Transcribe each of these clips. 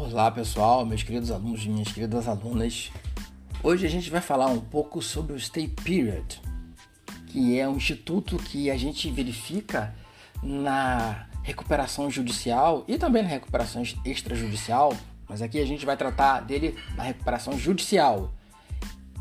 Olá pessoal, meus queridos alunos e minhas queridas alunas. Hoje a gente vai falar um pouco sobre o Stay Period, que é um instituto que a gente verifica na recuperação judicial e também na recuperação extrajudicial, mas aqui a gente vai tratar dele na recuperação judicial,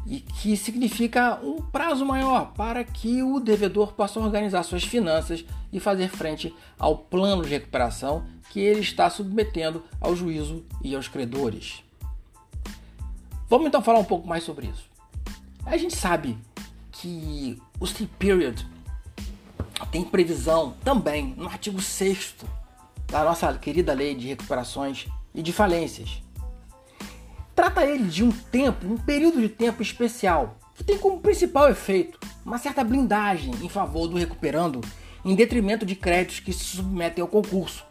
e que significa um prazo maior para que o devedor possa organizar suas finanças e fazer frente ao plano de recuperação que ele está submetendo ao juízo e aos credores. Vamos então falar um pouco mais sobre isso. A gente sabe que o stay period tem previsão também no artigo 6 da nossa querida lei de recuperações e de falências Trata ele de um tempo, um período de tempo especial, que tem como principal efeito uma certa blindagem em favor do recuperando, em detrimento de créditos que se submetem ao concurso.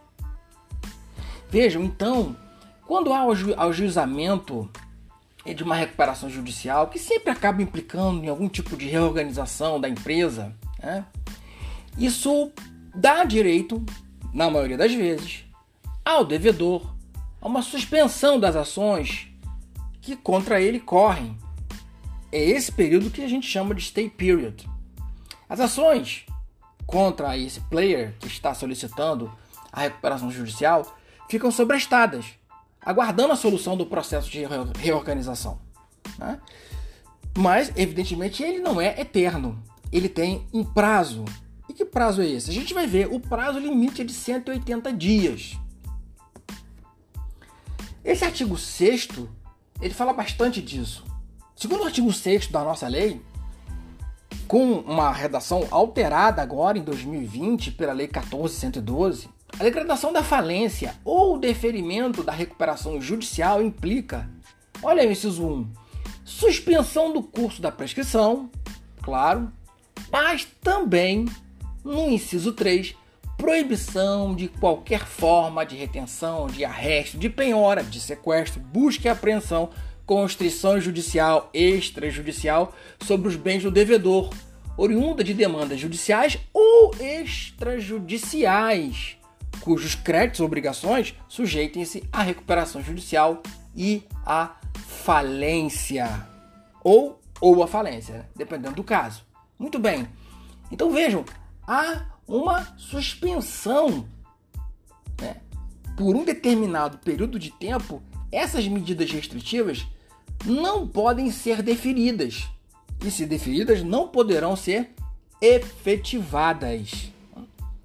Vejam, então, quando há o ajuizamento de uma recuperação judicial, que sempre acaba implicando em algum tipo de reorganização da empresa, né? isso dá direito, na maioria das vezes, ao devedor a uma suspensão das ações que contra ele correm. É esse período que a gente chama de stay period. As ações contra esse player que está solicitando a recuperação judicial ficam sobrestadas, aguardando a solução do processo de reorganização. Né? Mas, evidentemente, ele não é eterno. Ele tem um prazo. E que prazo é esse? A gente vai ver. O prazo limite é de 180 dias. Esse artigo 6 ele fala bastante disso. Segundo o artigo 6 da nossa lei, com uma redação alterada agora em 2020 pela Lei 14112, a degradação da falência ou deferimento da recuperação judicial implica, olha o inciso 1, suspensão do curso da prescrição, claro, mas também no inciso 3, proibição de qualquer forma de retenção, de arresto, de penhora, de sequestro, busca e apreensão, constrição judicial, extrajudicial sobre os bens do devedor, oriunda de demandas judiciais ou extrajudiciais, cujos créditos ou obrigações sujeitem-se à recuperação judicial e à falência ou ou à falência, né? dependendo do caso. Muito bem. Então vejam, há uma suspensão né? por um determinado período de tempo, essas medidas restritivas não podem ser deferidas. E se deferidas, não poderão ser efetivadas.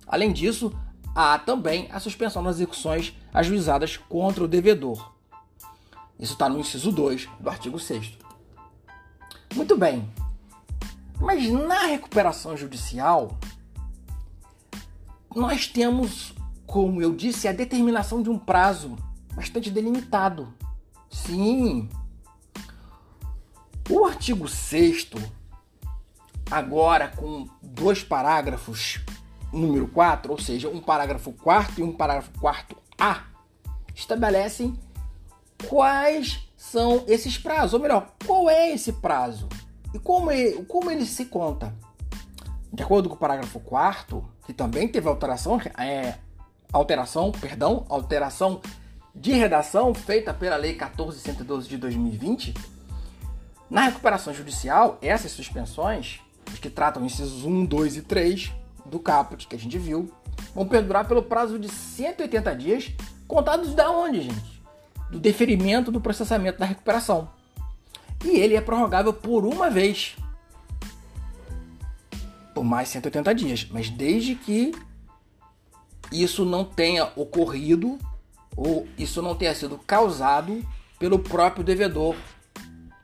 Além disso, há também a suspensão das execuções ajuizadas contra o devedor. Isso está no inciso 2 do artigo 6. Muito bem. Mas na recuperação judicial, nós temos, como eu disse, a determinação de um prazo bastante delimitado. Sim. O artigo 6 agora com dois parágrafos, número 4, ou seja, um parágrafo 4 e um parágrafo 4 A, estabelecem quais são esses prazos, ou melhor, qual é esse prazo e como ele, como ele se conta. De acordo com o parágrafo 4 que também teve alteração, é, alteração, perdão, alteração de redação feita pela Lei 1412 de 2020, na recuperação judicial, essas suspensões, que tratam incisos 1, 2 e 3 do caput que a gente viu, vão perdurar pelo prazo de 180 dias, contados da onde, gente? Do deferimento do processamento da recuperação. E ele é prorrogável por uma vez, por mais 180 dias, mas desde que isso não tenha ocorrido ou isso não tenha sido causado pelo próprio devedor,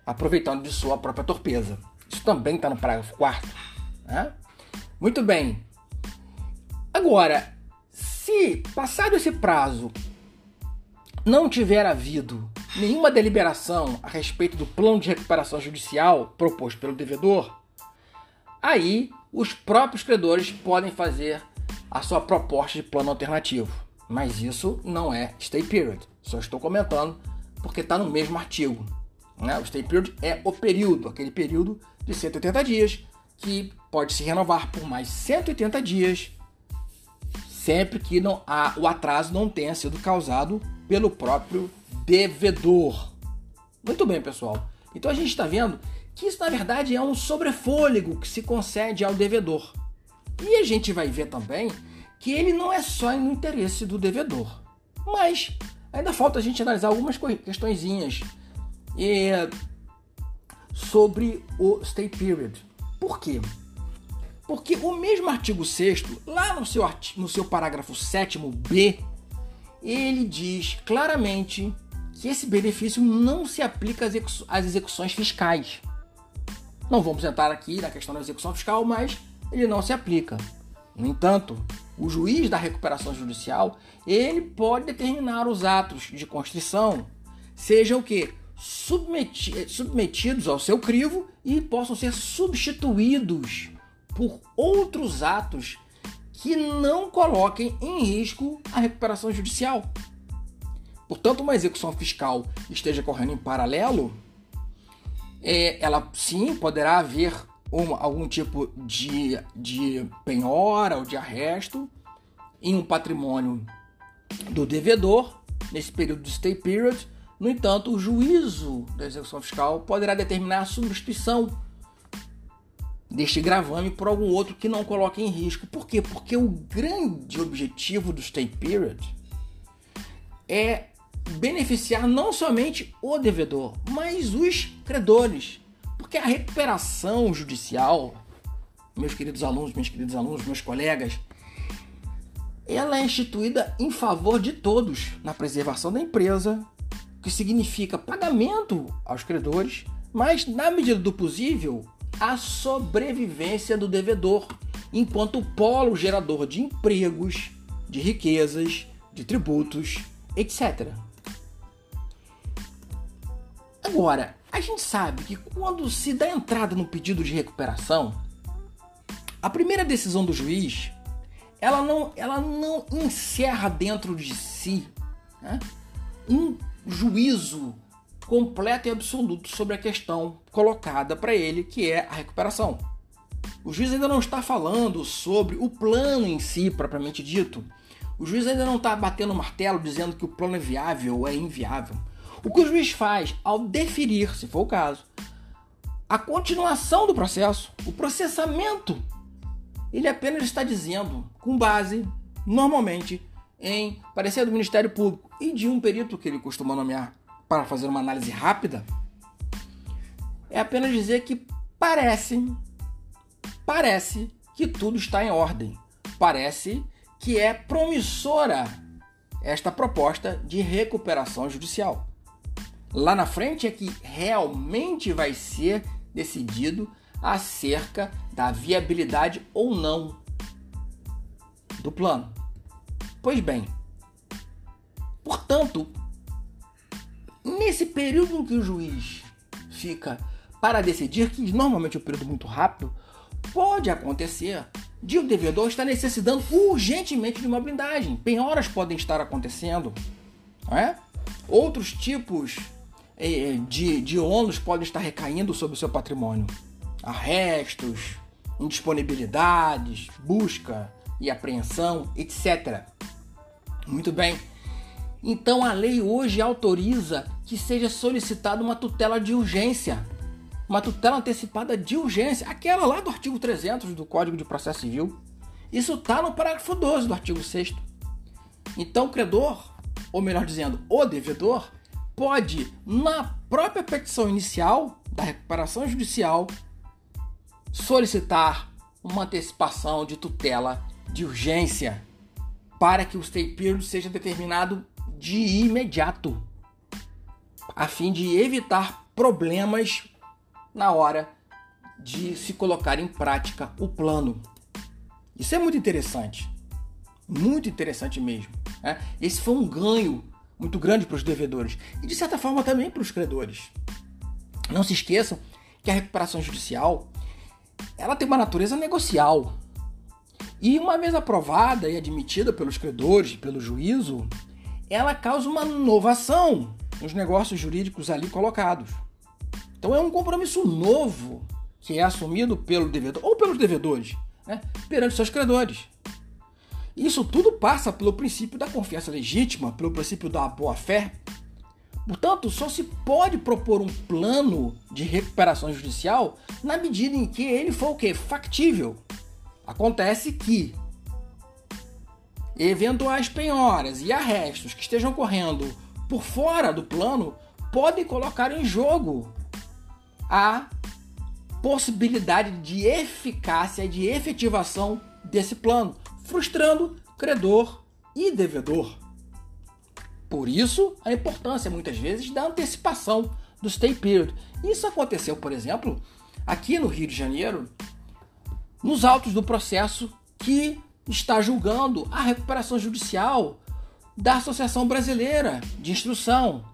aproveitando de sua própria torpeza. Isso também está no parágrafo 4. Né? Muito bem. Agora, se passado esse prazo não tiver havido nenhuma deliberação a respeito do plano de recuperação judicial proposto pelo devedor, aí os próprios credores podem fazer a sua proposta de plano alternativo. Mas isso não é stay period. Só estou comentando porque está no mesmo artigo. Né? O stay period é o período, aquele período de 180 dias que pode se renovar por mais 180 dias, sempre que não o atraso não tenha sido causado pelo próprio devedor. Muito bem, pessoal. Então a gente está vendo que isso na verdade é um sobrefôlego que se concede ao devedor. E a gente vai ver também que ele não é só no interesse do devedor, mas ainda falta a gente analisar algumas questõezinhas sobre o stay period. Por quê? Porque o mesmo artigo 6 lá no seu, no seu parágrafo 7b, ele diz claramente que esse benefício não se aplica às execuções fiscais. Não vamos entrar aqui na questão da execução fiscal, mas ele não se aplica. No entanto, o juiz da recuperação judicial, ele pode determinar os atos de constrição sejam o que submeti submetidos ao seu crivo e possam ser substituídos por outros atos que não coloquem em risco a recuperação judicial. Portanto, uma execução fiscal esteja correndo em paralelo, é, ela sim poderá haver algum tipo de, de penhora ou de arresto em um patrimônio do devedor nesse período de stay period. No entanto, o juízo da execução fiscal poderá determinar a substituição deste gravame por algum outro que não coloque em risco. Por quê? Porque o grande objetivo do stay period é beneficiar não somente o devedor, mas os credores. Porque a recuperação judicial, meus queridos alunos, meus queridos alunos, meus colegas, ela é instituída em favor de todos na preservação da empresa, que significa pagamento aos credores, mas na medida do possível, a sobrevivência do devedor, enquanto polo gerador de empregos, de riquezas, de tributos, etc. Agora, a gente sabe que quando se dá entrada no pedido de recuperação, a primeira decisão do juiz, ela não, ela não encerra dentro de si né, um juízo completo e absoluto sobre a questão colocada para ele, que é a recuperação. O juiz ainda não está falando sobre o plano em si, propriamente dito. O juiz ainda não está batendo o martelo dizendo que o plano é viável ou é inviável. O que o juiz faz ao deferir, se for o caso, a continuação do processo, o processamento, ele apenas está dizendo, com base, normalmente, em parecer do Ministério Público e de um perito que ele costuma nomear para fazer uma análise rápida, é apenas dizer que parece, parece que tudo está em ordem. Parece que é promissora esta proposta de recuperação judicial. Lá na frente é que realmente vai ser decidido acerca da viabilidade ou não do plano. Pois bem, portanto, nesse período em que o juiz fica para decidir, que normalmente é um período muito rápido, pode acontecer de o devedor estar necessitando urgentemente de uma blindagem. Penhoras podem estar acontecendo, não é? Outros tipos de, de ônus podem estar recaindo sobre o seu patrimônio. Arrestos, indisponibilidades, busca e apreensão, etc. Muito bem. Então a lei hoje autoriza que seja solicitada uma tutela de urgência. Uma tutela antecipada de urgência, aquela lá do artigo 300 do Código de Processo Civil. Isso está no parágrafo 12 do artigo 6. Então o credor, ou melhor dizendo, o devedor, pode, na própria petição inicial da recuperação judicial, solicitar uma antecipação de tutela de urgência para que o stay period seja determinado de imediato, a fim de evitar problemas na hora de se colocar em prática o plano. Isso é muito interessante, muito interessante mesmo. Né? Esse foi um ganho muito grande para os devedores e de certa forma também para os credores. Não se esqueçam que a recuperação judicial ela tem uma natureza negocial. E uma vez aprovada e admitida pelos credores, pelo juízo, ela causa uma inovação nos negócios jurídicos ali colocados. Então é um compromisso novo que é assumido pelo devedor ou pelos devedores, né, perante seus credores. Isso tudo passa pelo princípio da confiança legítima, pelo princípio da boa-fé, Portanto, só se pode propor um plano de recuperação judicial na medida em que ele for o quê? Factível. Acontece que eventuais penhoras e arrestos que estejam ocorrendo por fora do plano podem colocar em jogo a possibilidade de eficácia e de efetivação desse plano, frustrando credor e devedor. Por isso, a importância muitas vezes da antecipação do stay period. Isso aconteceu, por exemplo, aqui no Rio de Janeiro, nos autos do processo que está julgando a recuperação judicial da Associação Brasileira de Instrução,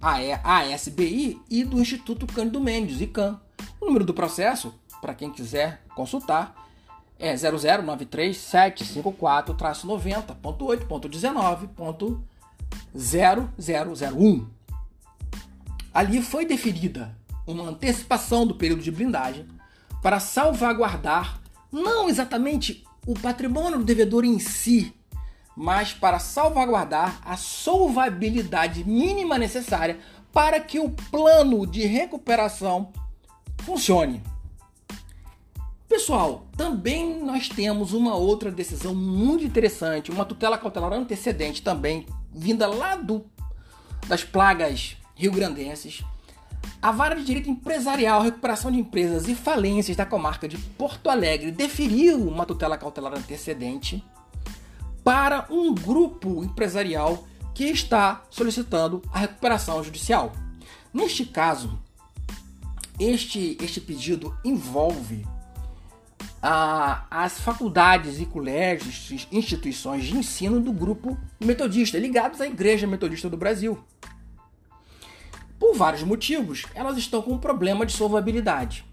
a ASBI, e do Instituto Cândido Mendes, ICAM. O número do processo, para quem quiser consultar, é 0093754.8.19.0001. Ali foi deferida uma antecipação do período de blindagem para salvaguardar não exatamente o patrimônio do devedor em si, mas para salvaguardar a solvabilidade mínima necessária para que o plano de recuperação funcione. Pessoal, também nós temos uma outra decisão muito interessante, uma tutela cautelar antecedente também, vinda lá do, das plagas rio-grandenses. A Vara de Direito Empresarial, Recuperação de Empresas e Falências da comarca de Porto Alegre deferiu uma tutela cautelar antecedente para um grupo empresarial que está solicitando a recuperação judicial. Neste caso, este, este pedido envolve a, as faculdades e colégios, instituições de ensino do grupo metodista, ligados à Igreja Metodista do Brasil. Por vários motivos, elas estão com um problema de solvabilidade.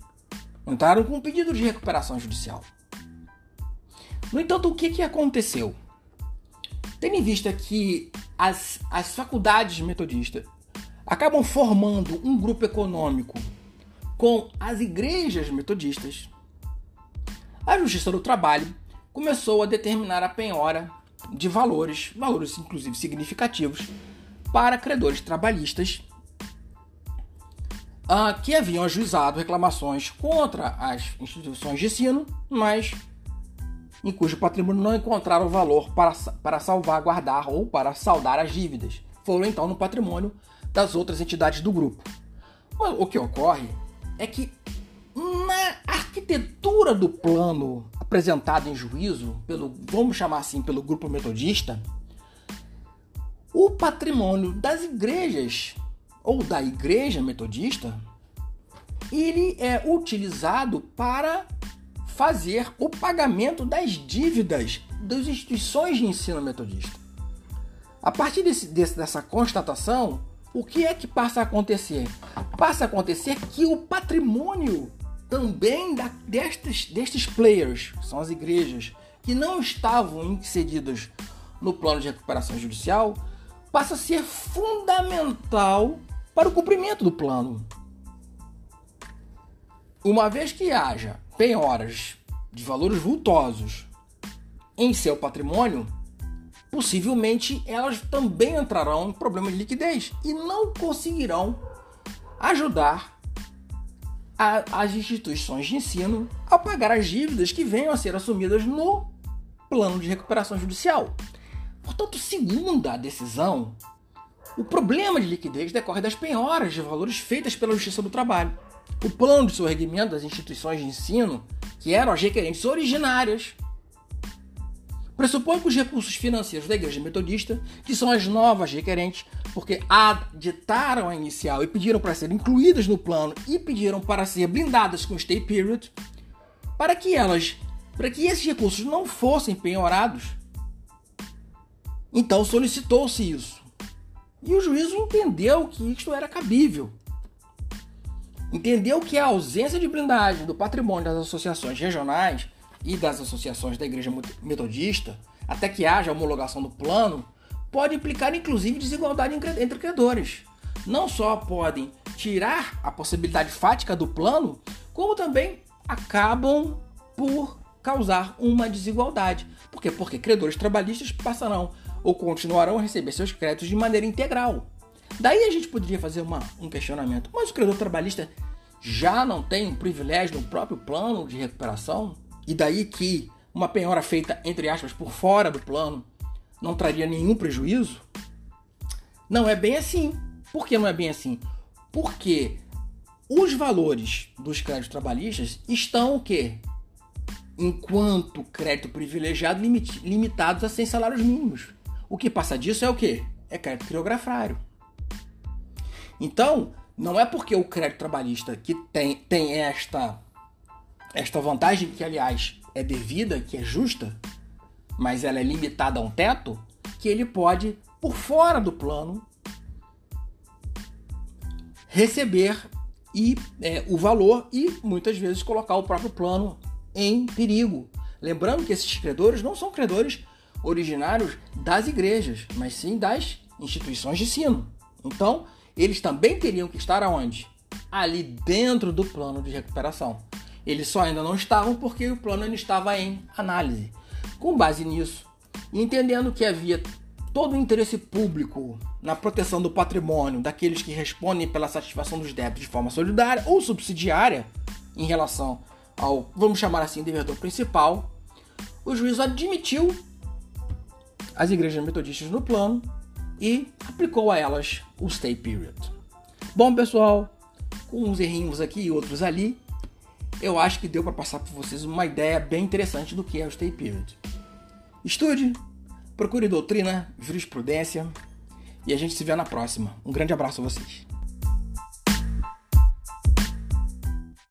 Entraram com um pedido de recuperação judicial. No entanto, o que, que aconteceu? Tendo em vista que as, as faculdades metodistas acabam formando um grupo econômico com as igrejas metodistas, a Justiça do Trabalho começou a determinar a penhora de valores, valores inclusive significativos, para credores trabalhistas uh, que haviam ajuizado reclamações contra as instituições de ensino, mas em cujo patrimônio não encontraram valor para, para salvaguardar ou para saldar as dívidas. Foram então no patrimônio das outras entidades do grupo. O que ocorre é que arquitetura do plano apresentado em juízo pelo, vamos chamar assim, pelo grupo metodista, o patrimônio das igrejas ou da igreja metodista, ele é utilizado para fazer o pagamento das dívidas das instituições de ensino metodista. A partir desse, desse, dessa constatação, o que é que passa a acontecer? Passa a acontecer que o patrimônio também da, destes, destes players, são as igrejas, que não estavam inseridas no plano de recuperação judicial, passa a ser fundamental para o cumprimento do plano. Uma vez que haja penhoras de valores vultosos em seu patrimônio, possivelmente elas também entrarão em problema de liquidez e não conseguirão ajudar a, as instituições de ensino a pagar as dívidas que venham a ser assumidas no plano de recuperação judicial. Portanto, segundo a decisão, o problema de liquidez decorre das penhoras de valores feitas pela Justiça do Trabalho. O plano de sorregimento das instituições de ensino, que eram as requerentes originárias, pressupõe que os recursos financeiros da Igreja Metodista, que são as novas requerentes, porque aditaram a inicial e pediram para serem incluídas no plano e pediram para ser blindadas com stay period, para que elas, para que esses recursos não fossem penhorados, então solicitou-se isso. E o juízo entendeu que isto era cabível. Entendeu que a ausência de blindagem do patrimônio das associações regionais e das associações da Igreja Metodista, até que haja homologação do plano, pode implicar inclusive desigualdade entre credores. Não só podem tirar a possibilidade fática do plano, como também acabam por causar uma desigualdade. Por quê? Porque credores trabalhistas passarão ou continuarão a receber seus créditos de maneira integral. Daí a gente poderia fazer uma, um questionamento. Mas o credor trabalhista já não tem um privilégio no próprio plano de recuperação? E daí que uma penhora feita, entre aspas, por fora do plano não traria nenhum prejuízo? Não é bem assim. Por que não é bem assim? Porque os valores dos créditos trabalhistas estão o quê? Enquanto crédito privilegiado limitados a 100 salários mínimos. O que passa disso é o quê? É crédito criográfico. Então, não é porque o crédito trabalhista que tem, tem esta, esta vantagem, que aliás é devida, que é justa, mas ela é limitada a um teto, que ele pode, por fora do plano, receber e é, o valor e muitas vezes colocar o próprio plano em perigo. Lembrando que esses credores não são credores originários das igrejas, mas sim das instituições de ensino. Então, eles também teriam que estar aonde? Ali dentro do plano de recuperação. Eles só ainda não estavam porque o plano ainda estava em análise. Com base nisso, entendendo que havia todo o interesse público na proteção do patrimônio daqueles que respondem pela satisfação dos débitos de forma solidária ou subsidiária em relação ao, vamos chamar assim, devedor principal, o juiz admitiu as igrejas metodistas no plano e aplicou a elas o stay period. Bom, pessoal, com uns errinhos aqui e outros ali, eu acho que deu para passar para vocês uma ideia bem interessante do que é o stay period. Estude, procure doutrina, jurisprudência e a gente se vê na próxima. Um grande abraço a vocês.